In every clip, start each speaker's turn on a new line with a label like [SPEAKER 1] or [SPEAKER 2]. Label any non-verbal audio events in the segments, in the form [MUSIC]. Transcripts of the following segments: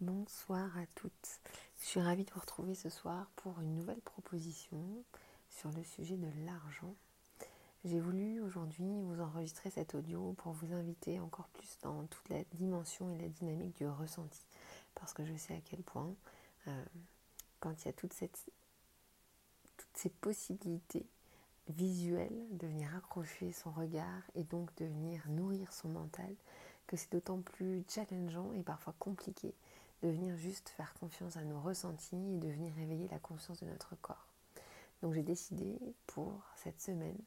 [SPEAKER 1] Bonsoir à toutes. Je suis ravie de vous retrouver ce soir pour une nouvelle proposition sur le sujet de l'argent. J'ai voulu aujourd'hui vous enregistrer cet audio pour vous inviter encore plus dans toute la dimension et la dynamique du ressenti. Parce que je sais à quel point, euh, quand il y a toutes ces possibilités visuelles de venir accrocher son regard et donc de venir nourrir son mental, que c'est d'autant plus challengeant et parfois compliqué de venir juste faire confiance à nos ressentis et de venir réveiller la conscience de notre corps. Donc j'ai décidé pour cette semaine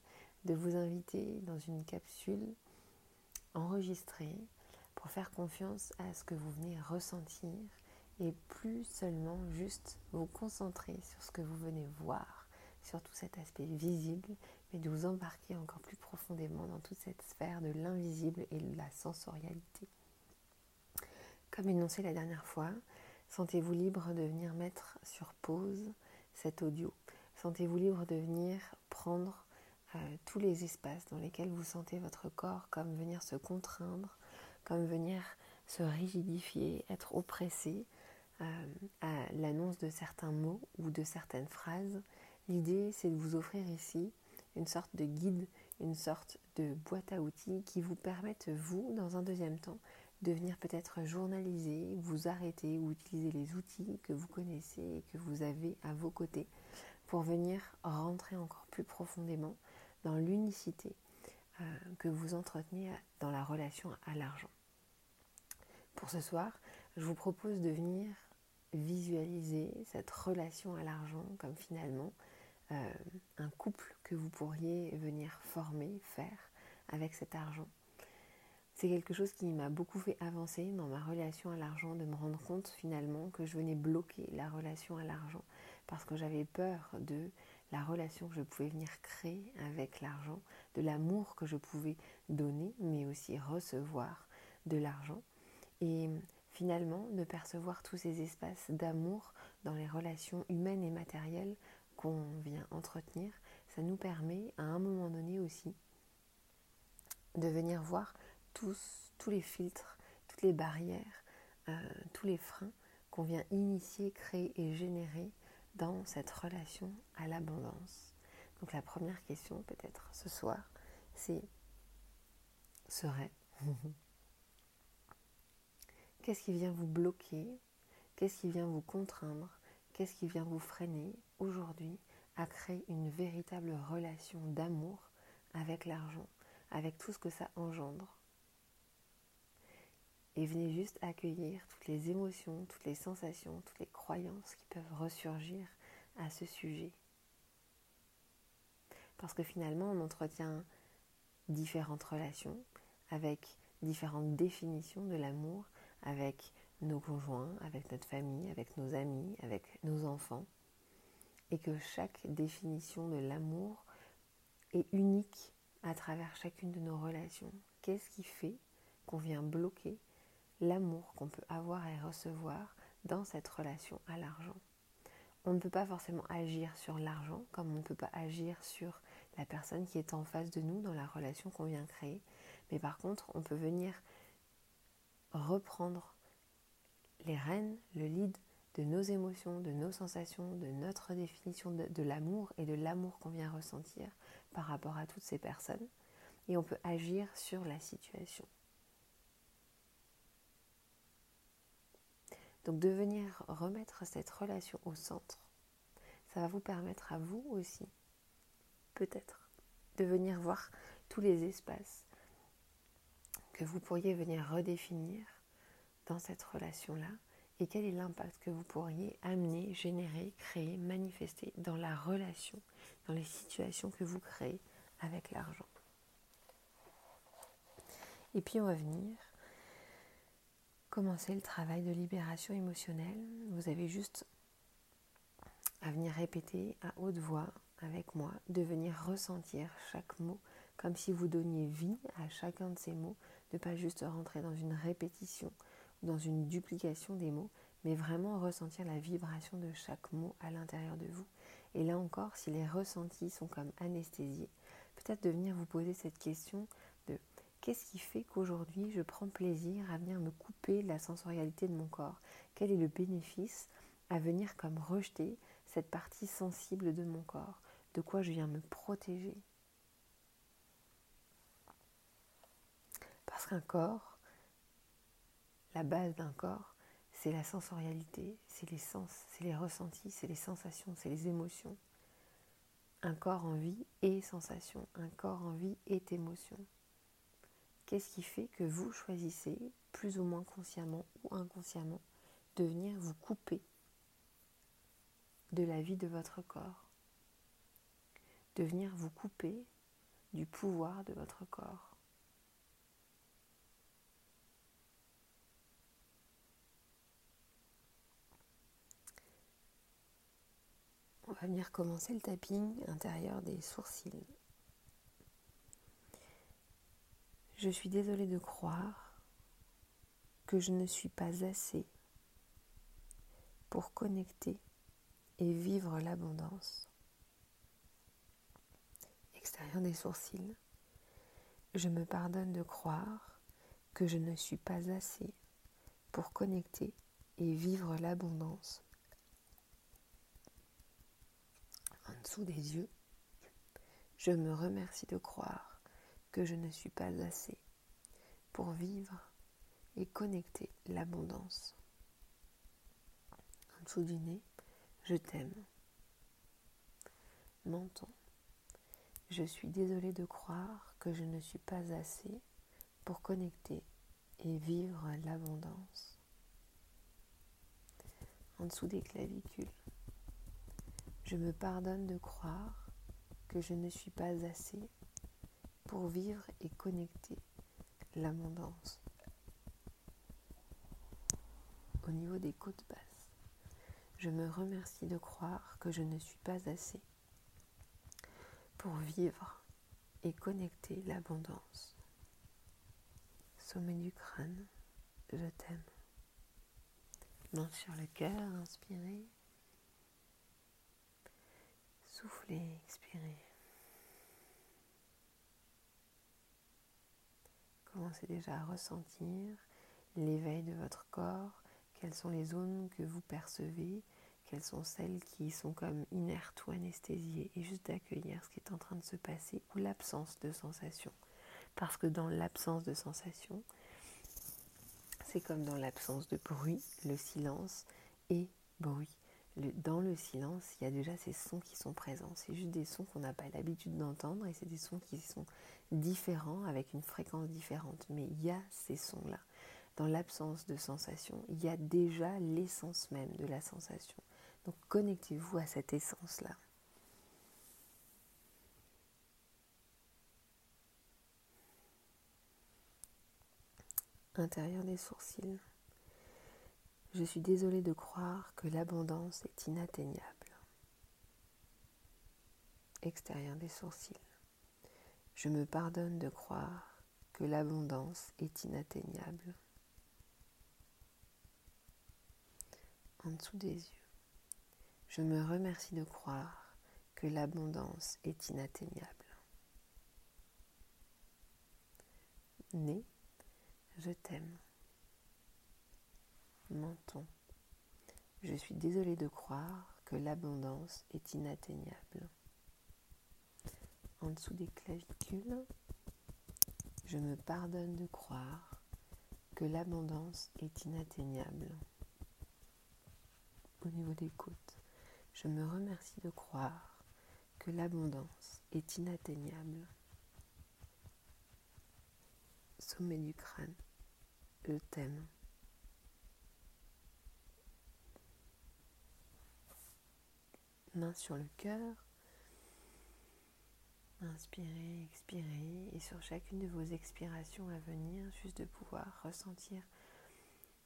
[SPEAKER 1] de vous inviter dans une capsule enregistrée pour faire confiance à ce que vous venez ressentir et plus seulement juste vous concentrer sur ce que vous venez voir, sur tout cet aspect visible, mais de vous embarquer encore plus profondément dans toute cette sphère de l'invisible et de la sensorialité. Comme énoncé la dernière fois, sentez-vous libre de venir mettre sur pause cet audio. Sentez-vous libre de venir prendre euh, tous les espaces dans lesquels vous sentez votre corps comme venir se contraindre, comme venir se rigidifier, être oppressé euh, à l'annonce de certains mots ou de certaines phrases. L'idée, c'est de vous offrir ici une sorte de guide, une sorte de boîte à outils qui vous permettent, vous, dans un deuxième temps, de venir peut-être journaliser, vous arrêter ou utiliser les outils que vous connaissez et que vous avez à vos côtés pour venir rentrer encore plus profondément dans l'unicité euh, que vous entretenez dans la relation à l'argent. Pour ce soir, je vous propose de venir visualiser cette relation à l'argent comme finalement euh, un couple que vous pourriez venir former, faire avec cet argent c'est quelque chose qui m'a beaucoup fait avancer dans ma relation à l'argent, de me rendre compte finalement que je venais bloquer la relation à l'argent parce que j'avais peur de la relation que je pouvais venir créer avec l'argent, de l'amour que je pouvais donner, mais aussi recevoir de l'argent. Et finalement, de percevoir tous ces espaces d'amour dans les relations humaines et matérielles qu'on vient entretenir, ça nous permet à un moment donné aussi de venir voir tous, tous les filtres, toutes les barrières, euh, tous les freins qu'on vient initier, créer et générer dans cette relation à l'abondance. Donc la première question peut-être ce soir, c'est serait [LAUGHS] qu'est-ce qui vient vous bloquer, qu'est-ce qui vient vous contraindre, qu'est-ce qui vient vous freiner aujourd'hui à créer une véritable relation d'amour avec l'argent, avec tout ce que ça engendre? Et venez juste accueillir toutes les émotions, toutes les sensations, toutes les croyances qui peuvent ressurgir à ce sujet. Parce que finalement, on entretient différentes relations avec différentes définitions de l'amour, avec nos conjoints, avec notre famille, avec nos amis, avec nos enfants. Et que chaque définition de l'amour est unique à travers chacune de nos relations. Qu'est-ce qui fait qu'on vient bloquer l'amour qu'on peut avoir et recevoir dans cette relation à l'argent. On ne peut pas forcément agir sur l'argent comme on ne peut pas agir sur la personne qui est en face de nous dans la relation qu'on vient créer. Mais par contre, on peut venir reprendre les rênes, le lead de nos émotions, de nos sensations, de notre définition de, de l'amour et de l'amour qu'on vient ressentir par rapport à toutes ces personnes. Et on peut agir sur la situation. Donc de venir remettre cette relation au centre, ça va vous permettre à vous aussi, peut-être, de venir voir tous les espaces que vous pourriez venir redéfinir dans cette relation-là et quel est l'impact que vous pourriez amener, générer, créer, manifester dans la relation, dans les situations que vous créez avec l'argent. Et puis on va venir commencer le travail de libération émotionnelle. Vous avez juste à venir répéter à haute voix avec moi, de venir ressentir chaque mot comme si vous donniez vie à chacun de ces mots, de pas juste rentrer dans une répétition, dans une duplication des mots, mais vraiment ressentir la vibration de chaque mot à l'intérieur de vous. Et là encore, si les ressentis sont comme anesthésiés, peut-être de venir vous poser cette question Qu'est-ce qui fait qu'aujourd'hui je prends plaisir à venir me couper de la sensorialité de mon corps? Quel est le bénéfice à venir comme rejeter cette partie sensible de mon corps? De quoi je viens me protéger? Parce qu'un corps, la base d'un corps, c'est la sensorialité, c'est les sens, c'est les ressentis, c'est les sensations, c'est les émotions. Un corps en vie est sensation, un corps en vie est émotion. Qu'est-ce qui fait que vous choisissez, plus ou moins consciemment ou inconsciemment, de venir vous couper de la vie de votre corps? De venir vous couper du pouvoir de votre corps? On va venir commencer le tapping intérieur des sourcils. Je suis désolée de croire que je ne suis pas assez pour connecter et vivre l'abondance. Extérieur des sourcils, je me pardonne de croire que je ne suis pas assez pour connecter et vivre l'abondance. En dessous des yeux, je me remercie de croire que je ne suis pas assez pour vivre et connecter l'abondance. En dessous du nez, je t'aime. Menton. Je suis désolée de croire que je ne suis pas assez pour connecter et vivre l'abondance. En dessous des clavicules. Je me pardonne de croire que je ne suis pas assez pour vivre et connecter l'abondance. Au niveau des côtes basses, je me remercie de croire que je ne suis pas assez pour vivre et connecter l'abondance. Sommet du crâne, je t'aime. Main sur le cœur, inspirez. Soufflez, expirez. Commencez déjà à ressentir l'éveil de votre corps, quelles sont les zones que vous percevez, quelles sont celles qui sont comme inertes ou anesthésiées, et juste d'accueillir ce qui est en train de se passer ou l'absence de sensation. Parce que dans l'absence de sensation, c'est comme dans l'absence de bruit, le silence est bruit dans le silence, il y a déjà ces sons qui sont présents. C'est juste des sons qu'on n'a pas l'habitude d'entendre et c'est des sons qui sont différents avec une fréquence différente. Mais il y a ces sons-là. Dans l'absence de sensation, il y a déjà l'essence même de la sensation. Donc connectez-vous à cette essence-là. Intérieur des sourcils. Je suis désolée de croire que l'abondance est inatteignable. Extérieur des sourcils. Je me pardonne de croire que l'abondance est inatteignable. En dessous des yeux. Je me remercie de croire que l'abondance est inatteignable. Nez, je t'aime menton. Je suis désolée de croire que l'abondance est inatteignable. En dessous des clavicules, je me pardonne de croire que l'abondance est inatteignable. Au niveau des côtes, je me remercie de croire que l'abondance est inatteignable. Sommet du crâne, je t'aime. main sur le cœur. Inspirez, expirez et sur chacune de vos expirations à venir, juste de pouvoir ressentir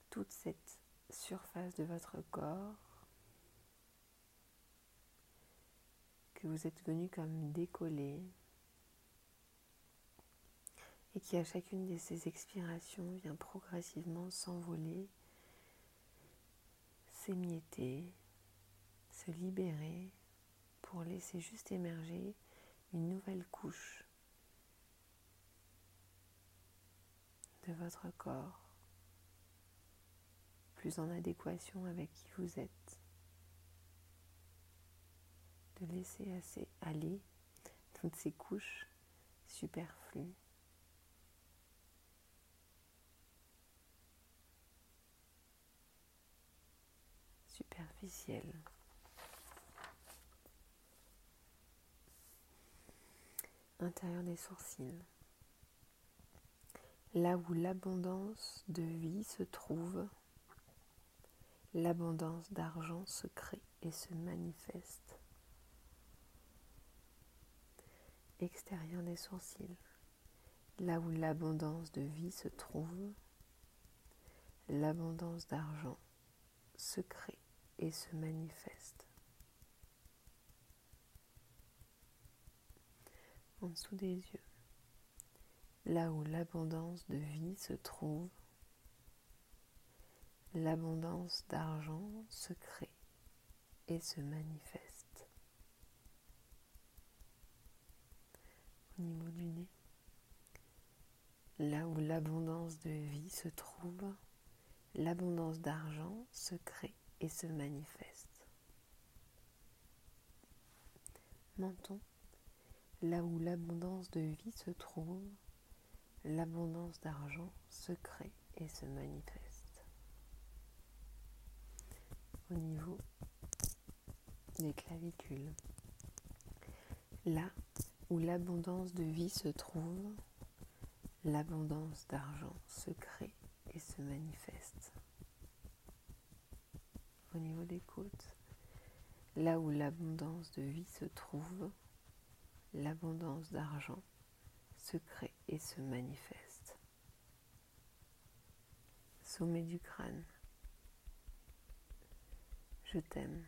[SPEAKER 1] toute cette surface de votre corps que vous êtes venu comme décoller et qui à chacune de ces expirations vient progressivement s'envoler, s'émietter, se libérer pour laisser juste émerger une nouvelle couche de votre corps, plus en adéquation avec qui vous êtes, de laisser assez aller toutes ces couches superflues. superficielles. Intérieur des sourcils. Là où l'abondance de vie se trouve, l'abondance d'argent se crée et se manifeste. Extérieur des sourcils. Là où l'abondance de vie se trouve, l'abondance d'argent se crée et se manifeste. En dessous des yeux, là où l'abondance de vie se trouve, l'abondance d'argent se crée et se manifeste. Au niveau du nez, là où l'abondance de vie se trouve, l'abondance d'argent se crée et se manifeste. Menton, là où l'abondance de vie se trouve, l'abondance d'argent se crée et se manifeste. Au niveau des clavicules, là où l'abondance de vie se trouve, l'abondance d'argent se crée et se manifeste. Au niveau des côtes, là où l'abondance de vie se trouve, l'abondance d'argent se crée et se manifeste. Sommet du crâne. Je t'aime.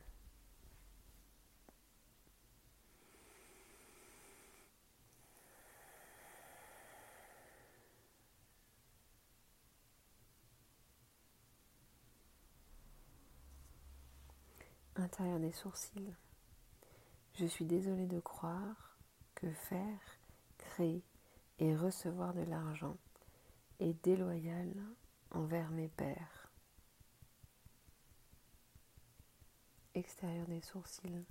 [SPEAKER 1] Intérieur des sourcils. Je suis désolée de croire que faire, créer et recevoir de l'argent est déloyal envers mes pères. Extérieur des sourcils.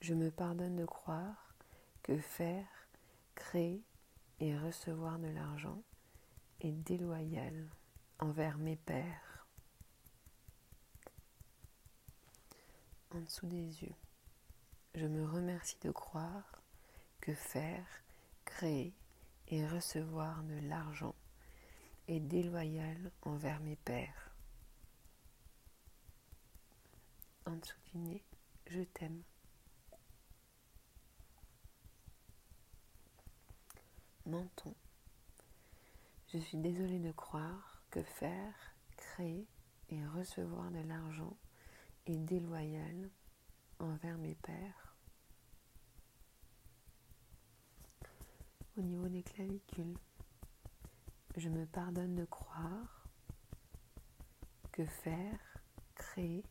[SPEAKER 1] Je me pardonne de croire que faire, créer et recevoir de l'argent est déloyal envers mes pères. en dessous des yeux. Je me remercie de croire que faire, créer et recevoir de l'argent est déloyal envers mes pères. En dessous je t'aime. Menton. Je suis désolée de croire que faire, créer et recevoir de l'argent et déloyal envers mes pères. Au niveau des clavicules, je me pardonne de croire que faire, créer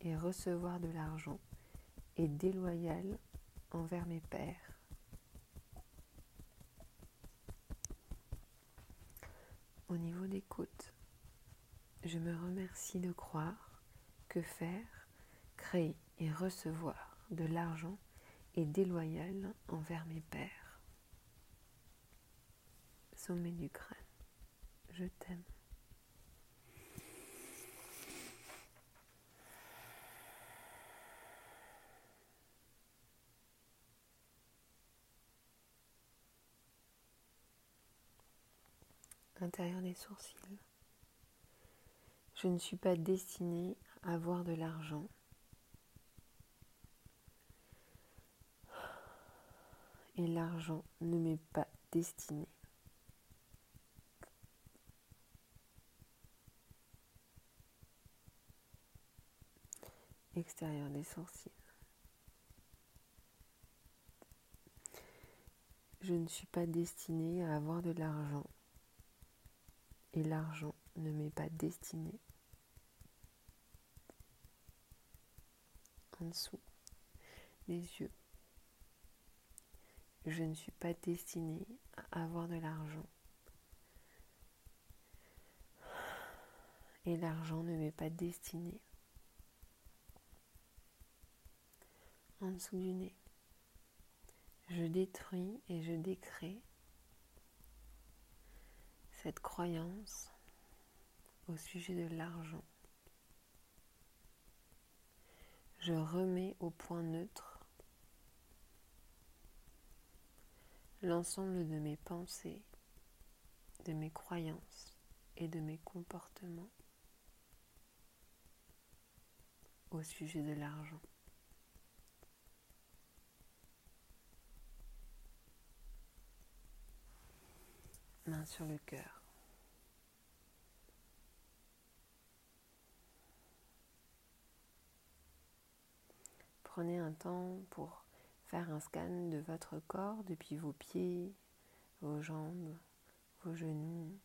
[SPEAKER 1] et recevoir de l'argent est déloyal envers mes pères. Au niveau des côtes, je me remercie de croire faire, créer et recevoir de l'argent est déloyal envers mes pères. Sommet du crâne, je t'aime. Intérieur des sourcils. Je ne suis pas destinée avoir de l'argent. Et l'argent ne m'est pas destiné. Extérieur des sourcils. Je ne suis pas destinée à avoir de l'argent. Et l'argent ne m'est pas destiné. en dessous les yeux. Je ne suis pas destinée à avoir de l'argent. Et l'argent ne m'est pas destiné. En dessous du nez, je détruis et je décrée cette croyance au sujet de l'argent. Je remets au point neutre l'ensemble de mes pensées, de mes croyances et de mes comportements au sujet de l'argent. Main sur le cœur. Prenez un temps pour faire un scan de votre corps depuis vos pieds, vos jambes, vos genoux,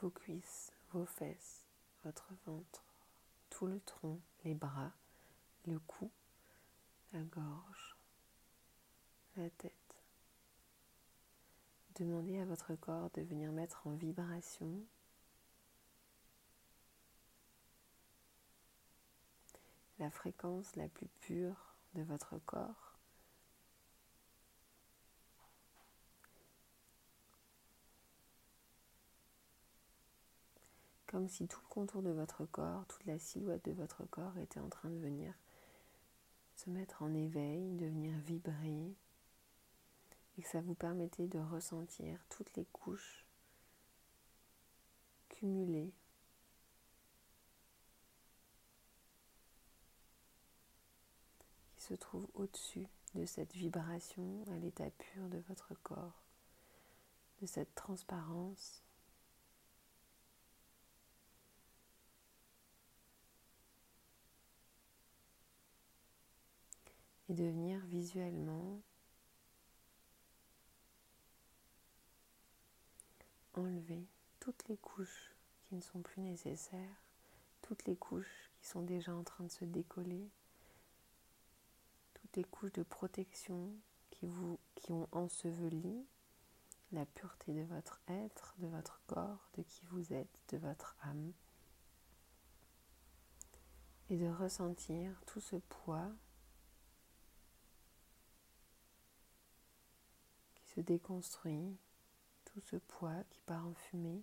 [SPEAKER 1] vos cuisses, vos fesses, votre ventre, tout le tronc, les bras, le cou, la gorge, la tête. Demandez à votre corps de venir mettre en vibration la fréquence la plus pure de votre corps. Comme si tout le contour de votre corps, toute la silhouette de votre corps était en train de venir se mettre en éveil, de venir vibrer, et que ça vous permettait de ressentir toutes les couches cumulées se trouve au-dessus de cette vibration à l'état pur de votre corps, de cette transparence. Et de venir visuellement enlever toutes les couches qui ne sont plus nécessaires, toutes les couches qui sont déjà en train de se décoller des couches de protection qui, qui ont enseveli la pureté de votre être, de votre corps, de qui vous êtes, de votre âme. Et de ressentir tout ce poids qui se déconstruit, tout ce poids qui part en fumée.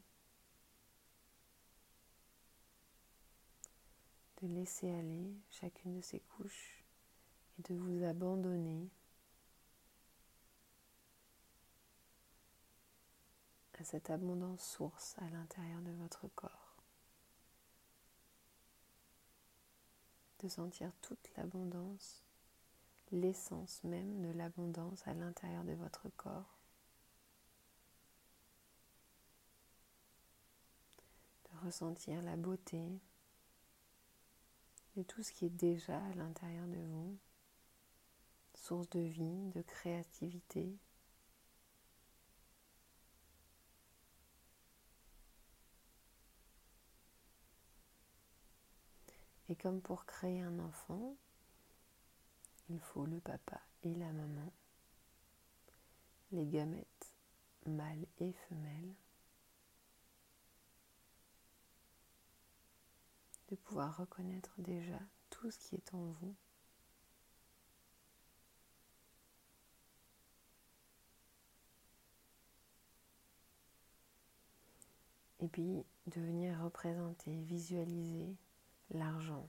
[SPEAKER 1] De laisser aller chacune de ces couches de vous abandonner à cette abondance source à l'intérieur de votre corps. De sentir toute l'abondance, l'essence même de l'abondance à l'intérieur de votre corps. Ressentir la beauté de tout ce qui est déjà à l'intérieur de vous source de vie, de créativité. Et comme pour créer un enfant, il faut le papa et la maman, les gamètes mâles et femelles, de pouvoir reconnaître déjà tout ce qui est en vous. Et puis de venir représenter, visualiser l'argent.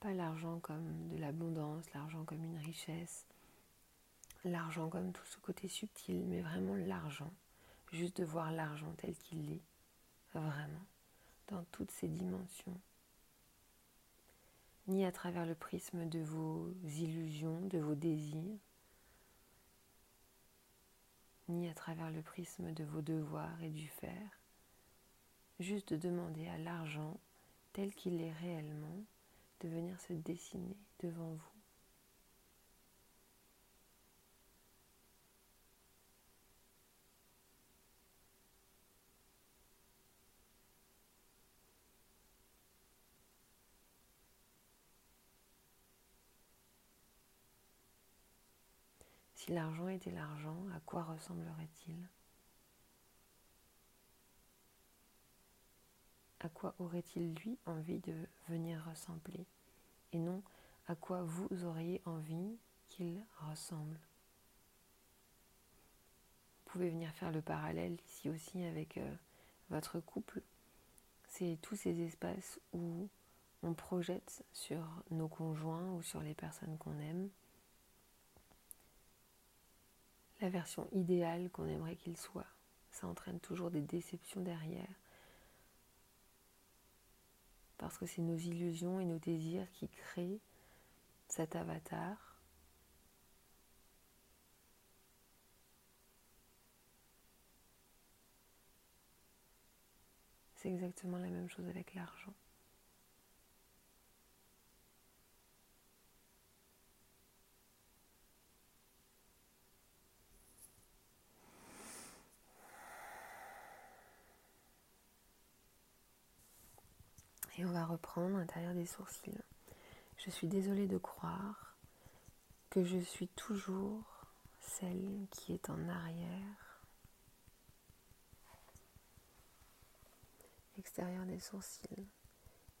[SPEAKER 1] Pas l'argent comme de l'abondance, l'argent comme une richesse, l'argent comme tout ce côté subtil, mais vraiment l'argent. Juste de voir l'argent tel qu'il est, vraiment, dans toutes ses dimensions. Ni à travers le prisme de vos illusions, de vos désirs, ni à travers le prisme de vos devoirs et du faire, juste de demander à l'argent tel qu'il est réellement de venir se dessiner devant vous. Si l'argent était l'argent, à quoi ressemblerait-il? À quoi aurait-il lui envie de venir ressembler? Et non à quoi vous auriez envie qu'il ressemble? Vous pouvez venir faire le parallèle ici aussi avec euh, votre couple. C'est tous ces espaces où on projette sur nos conjoints ou sur les personnes qu'on aime la version idéale qu'on aimerait qu'il soit. Ça entraîne toujours des déceptions derrière. Parce que c'est nos illusions et nos désirs qui créent cet avatar. C'est exactement la même chose avec l'argent. Reprendre l'intérieur des sourcils. Je suis désolée de croire que je suis toujours celle qui est en arrière. Extérieur des sourcils.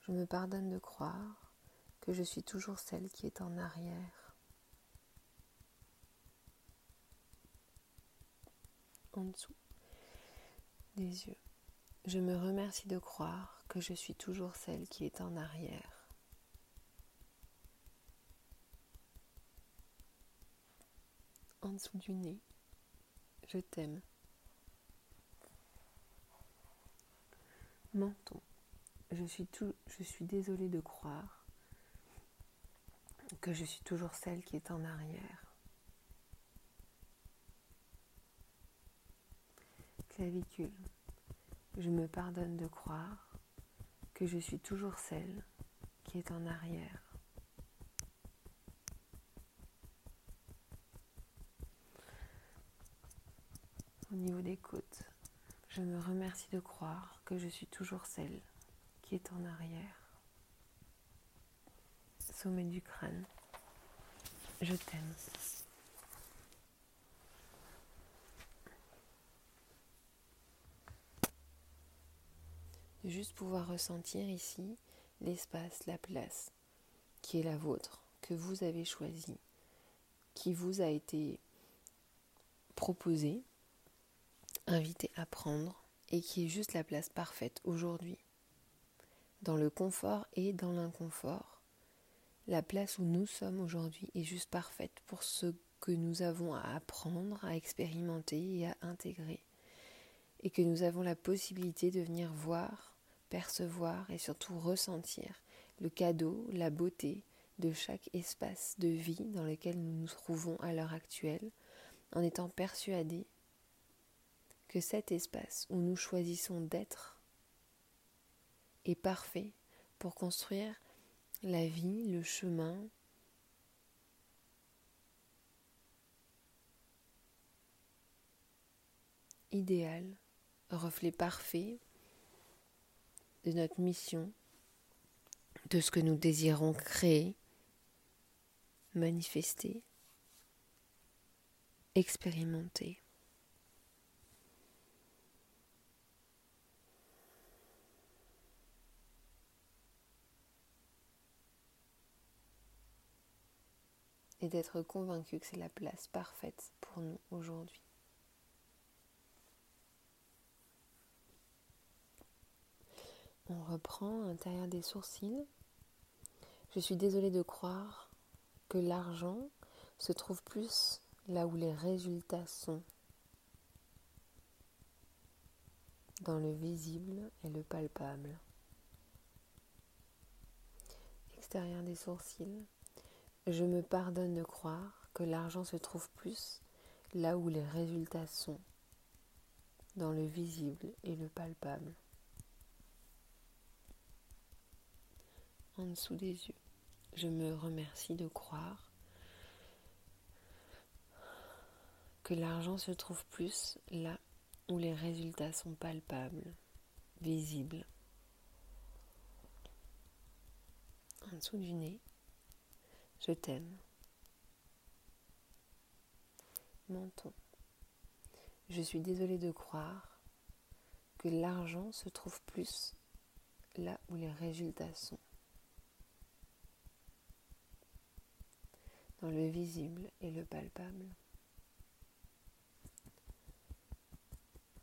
[SPEAKER 1] Je me pardonne de croire que je suis toujours celle qui est en arrière. En dessous des yeux. Je me remercie de croire que je suis toujours celle qui est en arrière. En dessous du nez, je t'aime. Menton, je suis, tout, je suis désolée de croire que je suis toujours celle qui est en arrière. Clavicule, je me pardonne de croire que je suis toujours celle qui est en arrière. Au niveau des côtes, je me remercie de croire que je suis toujours celle qui est en arrière. Sommet du crâne, je t'aime. Juste pouvoir ressentir ici l'espace, la place qui est la vôtre, que vous avez choisi, qui vous a été proposé, invité à prendre et qui est juste la place parfaite aujourd'hui. Dans le confort et dans l'inconfort, la place où nous sommes aujourd'hui est juste parfaite pour ce que nous avons à apprendre, à expérimenter et à intégrer. Et que nous avons la possibilité de venir voir percevoir et surtout ressentir le cadeau, la beauté de chaque espace de vie dans lequel nous nous trouvons à l'heure actuelle, en étant persuadés que cet espace où nous choisissons d'être est parfait pour construire la vie, le chemin, idéal, reflet parfait de notre mission, de ce que nous désirons créer, manifester, expérimenter. et d'être convaincu que c'est la place parfaite pour nous aujourd'hui. On reprend à l'intérieur des sourcils. Je suis désolée de croire que l'argent se trouve plus là où les résultats sont, dans le visible et le palpable. Extérieur des sourcils, je me pardonne de croire que l'argent se trouve plus là où les résultats sont, dans le visible et le palpable. En dessous des yeux. Je me remercie de croire que l'argent se trouve plus là où les résultats sont palpables, visibles. En dessous du nez, je t'aime. Menton. Je suis désolée de croire que l'argent se trouve plus là où les résultats sont. Le visible et le palpable.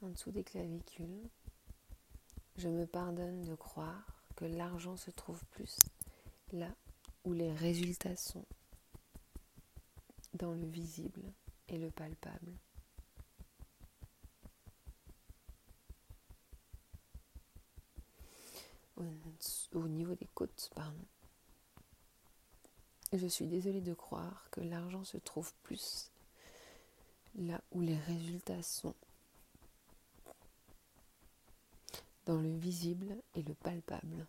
[SPEAKER 1] En dessous des clavicules, je me pardonne de croire que l'argent se trouve plus là où les résultats sont. Dans le visible et le palpable. au niveau des côtes, pardon. Je suis désolée de croire que l'argent se trouve plus là où les résultats sont, dans le visible et le palpable.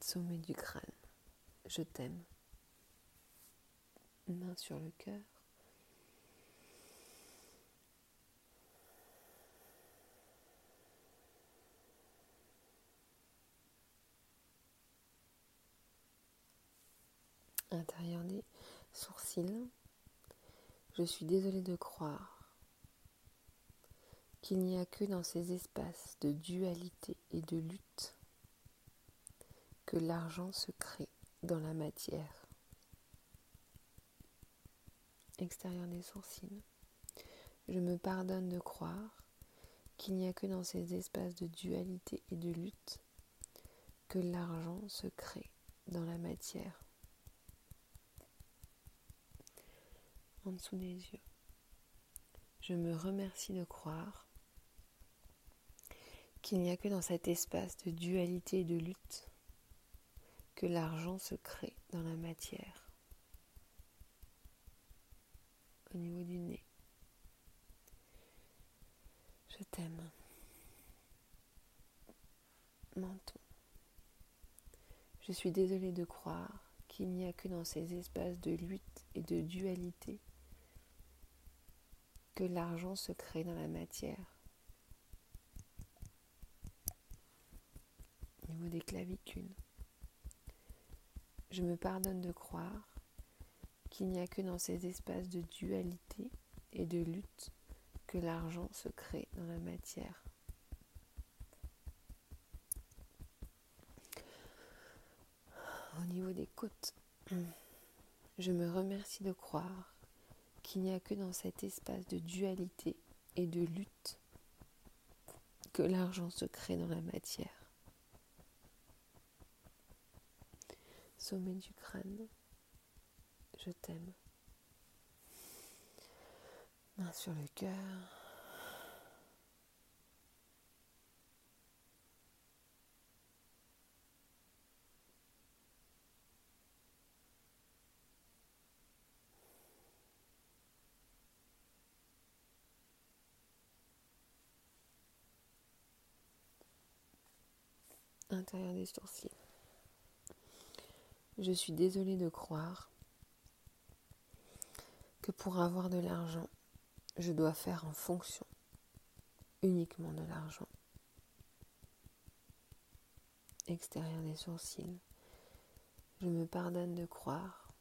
[SPEAKER 1] Sommet du crâne, je t'aime. Main sur le cœur. Intérieur des sourcils. Je suis désolée de croire qu'il n'y a que dans ces espaces de dualité et de lutte que l'argent se crée dans la matière. Extérieur des sourcils. Je me pardonne de croire qu'il n'y a que dans ces espaces de dualité et de lutte que l'argent se crée dans la matière. En dessous des yeux. Je me remercie de croire qu'il n'y a que dans cet espace de dualité et de lutte que l'argent se crée dans la matière. Au niveau du nez. Je t'aime. Menton. Je suis désolée de croire qu'il n'y a que dans ces espaces de lutte et de dualité l'argent se crée dans la matière. Au niveau des clavicules, je me pardonne de croire qu'il n'y a que dans ces espaces de dualité et de lutte que l'argent se crée dans la matière. Au niveau des côtes, je me remercie de croire qu'il n'y a que dans cet espace de dualité et de lutte que l'argent se crée dans la matière. Sommet du crâne, je t'aime. Main sur le cœur. Des sourcils. Je suis désolée de croire que pour avoir de l'argent, je dois faire en fonction uniquement de l'argent. Extérieur des sourcils, je me pardonne de croire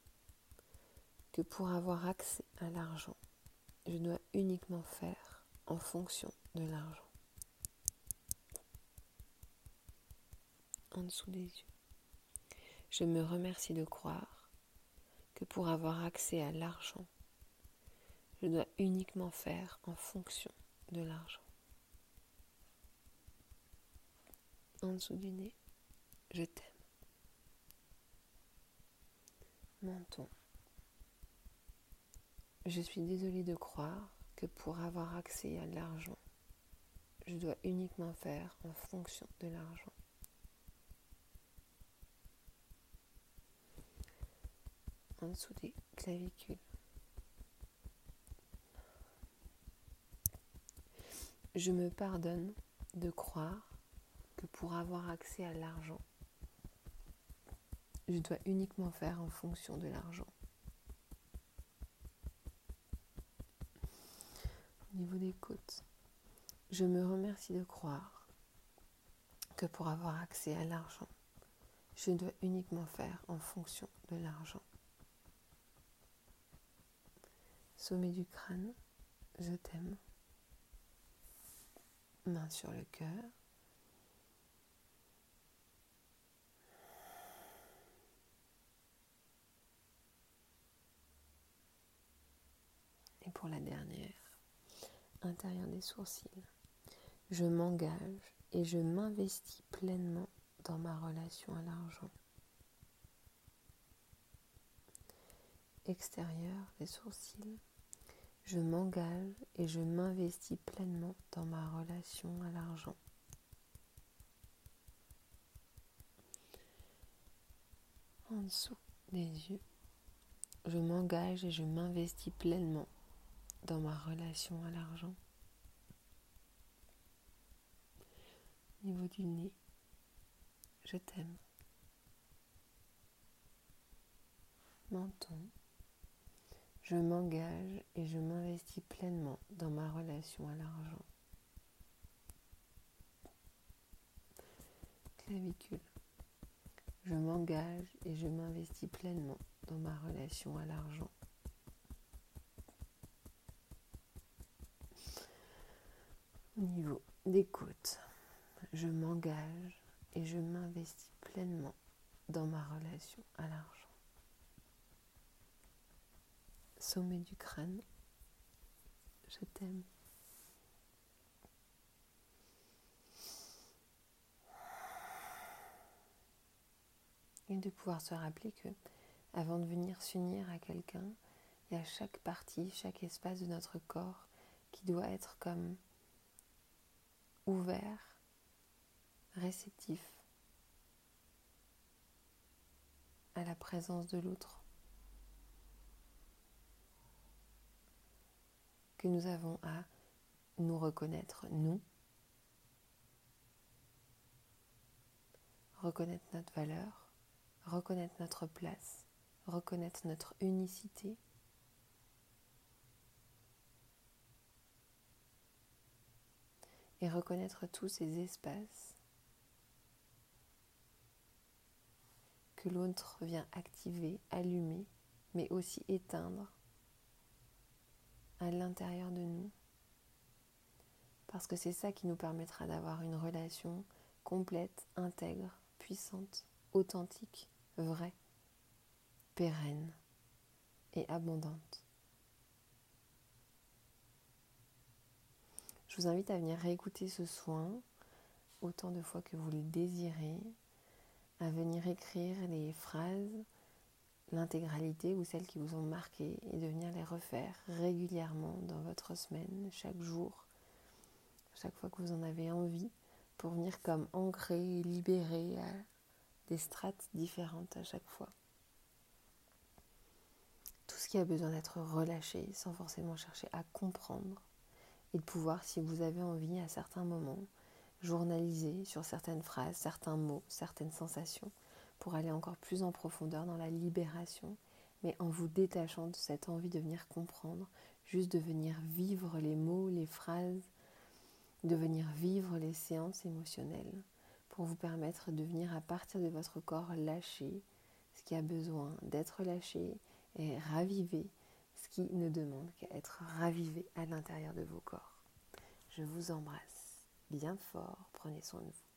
[SPEAKER 1] que pour avoir accès à l'argent, je dois uniquement faire en fonction de l'argent. En dessous des yeux. Je me remercie de croire que pour avoir accès à l'argent, je dois uniquement faire en fonction de l'argent. En dessous du nez, je t'aime. Menton. Je suis désolée de croire que pour avoir accès à l'argent, je dois uniquement faire en fonction de l'argent. En dessous des clavicules. Je me pardonne de croire que pour avoir accès à l'argent, je dois uniquement faire en fonction de l'argent. Au niveau des côtes, je me remercie de croire que pour avoir accès à l'argent, je dois uniquement faire en fonction de l'argent. sommet du crâne, je t'aime. Main sur le cœur. Et pour la dernière, intérieur des sourcils, je m'engage et je m'investis pleinement dans ma relation à l'argent. Extérieur des sourcils, je m'engage et je m'investis pleinement dans ma relation à l'argent. En dessous des yeux, je m'engage et je m'investis pleinement dans ma relation à l'argent. Au niveau du nez, je t'aime. Menton, je m'engage et je m'investis pleinement dans ma relation à l'argent. Clavicule, je m'engage et je m'investis pleinement dans ma relation à l'argent. Au niveau des je m'engage et je m'investis pleinement dans ma relation à l'argent. Sommet du crâne, je t'aime. Et de pouvoir se rappeler que avant de venir s'unir à quelqu'un, il y a chaque partie, chaque espace de notre corps qui doit être comme ouvert, réceptif à la présence de l'autre. Que nous avons à nous reconnaître, nous, reconnaître notre valeur, reconnaître notre place, reconnaître notre unicité. Et reconnaître tous ces espaces que l'autre vient activer, allumer, mais aussi éteindre à l'intérieur de nous. Parce que c'est ça qui nous permettra d'avoir une relation complète, intègre, puissante, authentique, vraie pérenne et abondante. Je vous invite à venir réécouter ce soin autant de fois que vous le désirez, à venir écrire les phrases, l'intégralité ou celles qui vous ont marqué et de venir les refaire régulièrement dans votre semaine, chaque jour, chaque fois que vous en avez envie, pour venir comme ancrer, libérer des strates différentes à chaque fois. Ce qui a besoin d'être relâché sans forcément chercher à comprendre et de pouvoir, si vous avez envie à certains moments, journaliser sur certaines phrases, certains mots, certaines sensations pour aller encore plus en profondeur dans la libération, mais en vous détachant de cette envie de venir comprendre, juste de venir vivre les mots, les phrases, de venir vivre les séances émotionnelles pour vous permettre de venir à partir de votre corps lâcher ce qui a besoin d'être lâché et raviver ce qui ne demande qu'à être ravivé à l'intérieur de vos corps. Je vous embrasse bien fort, prenez soin de vous.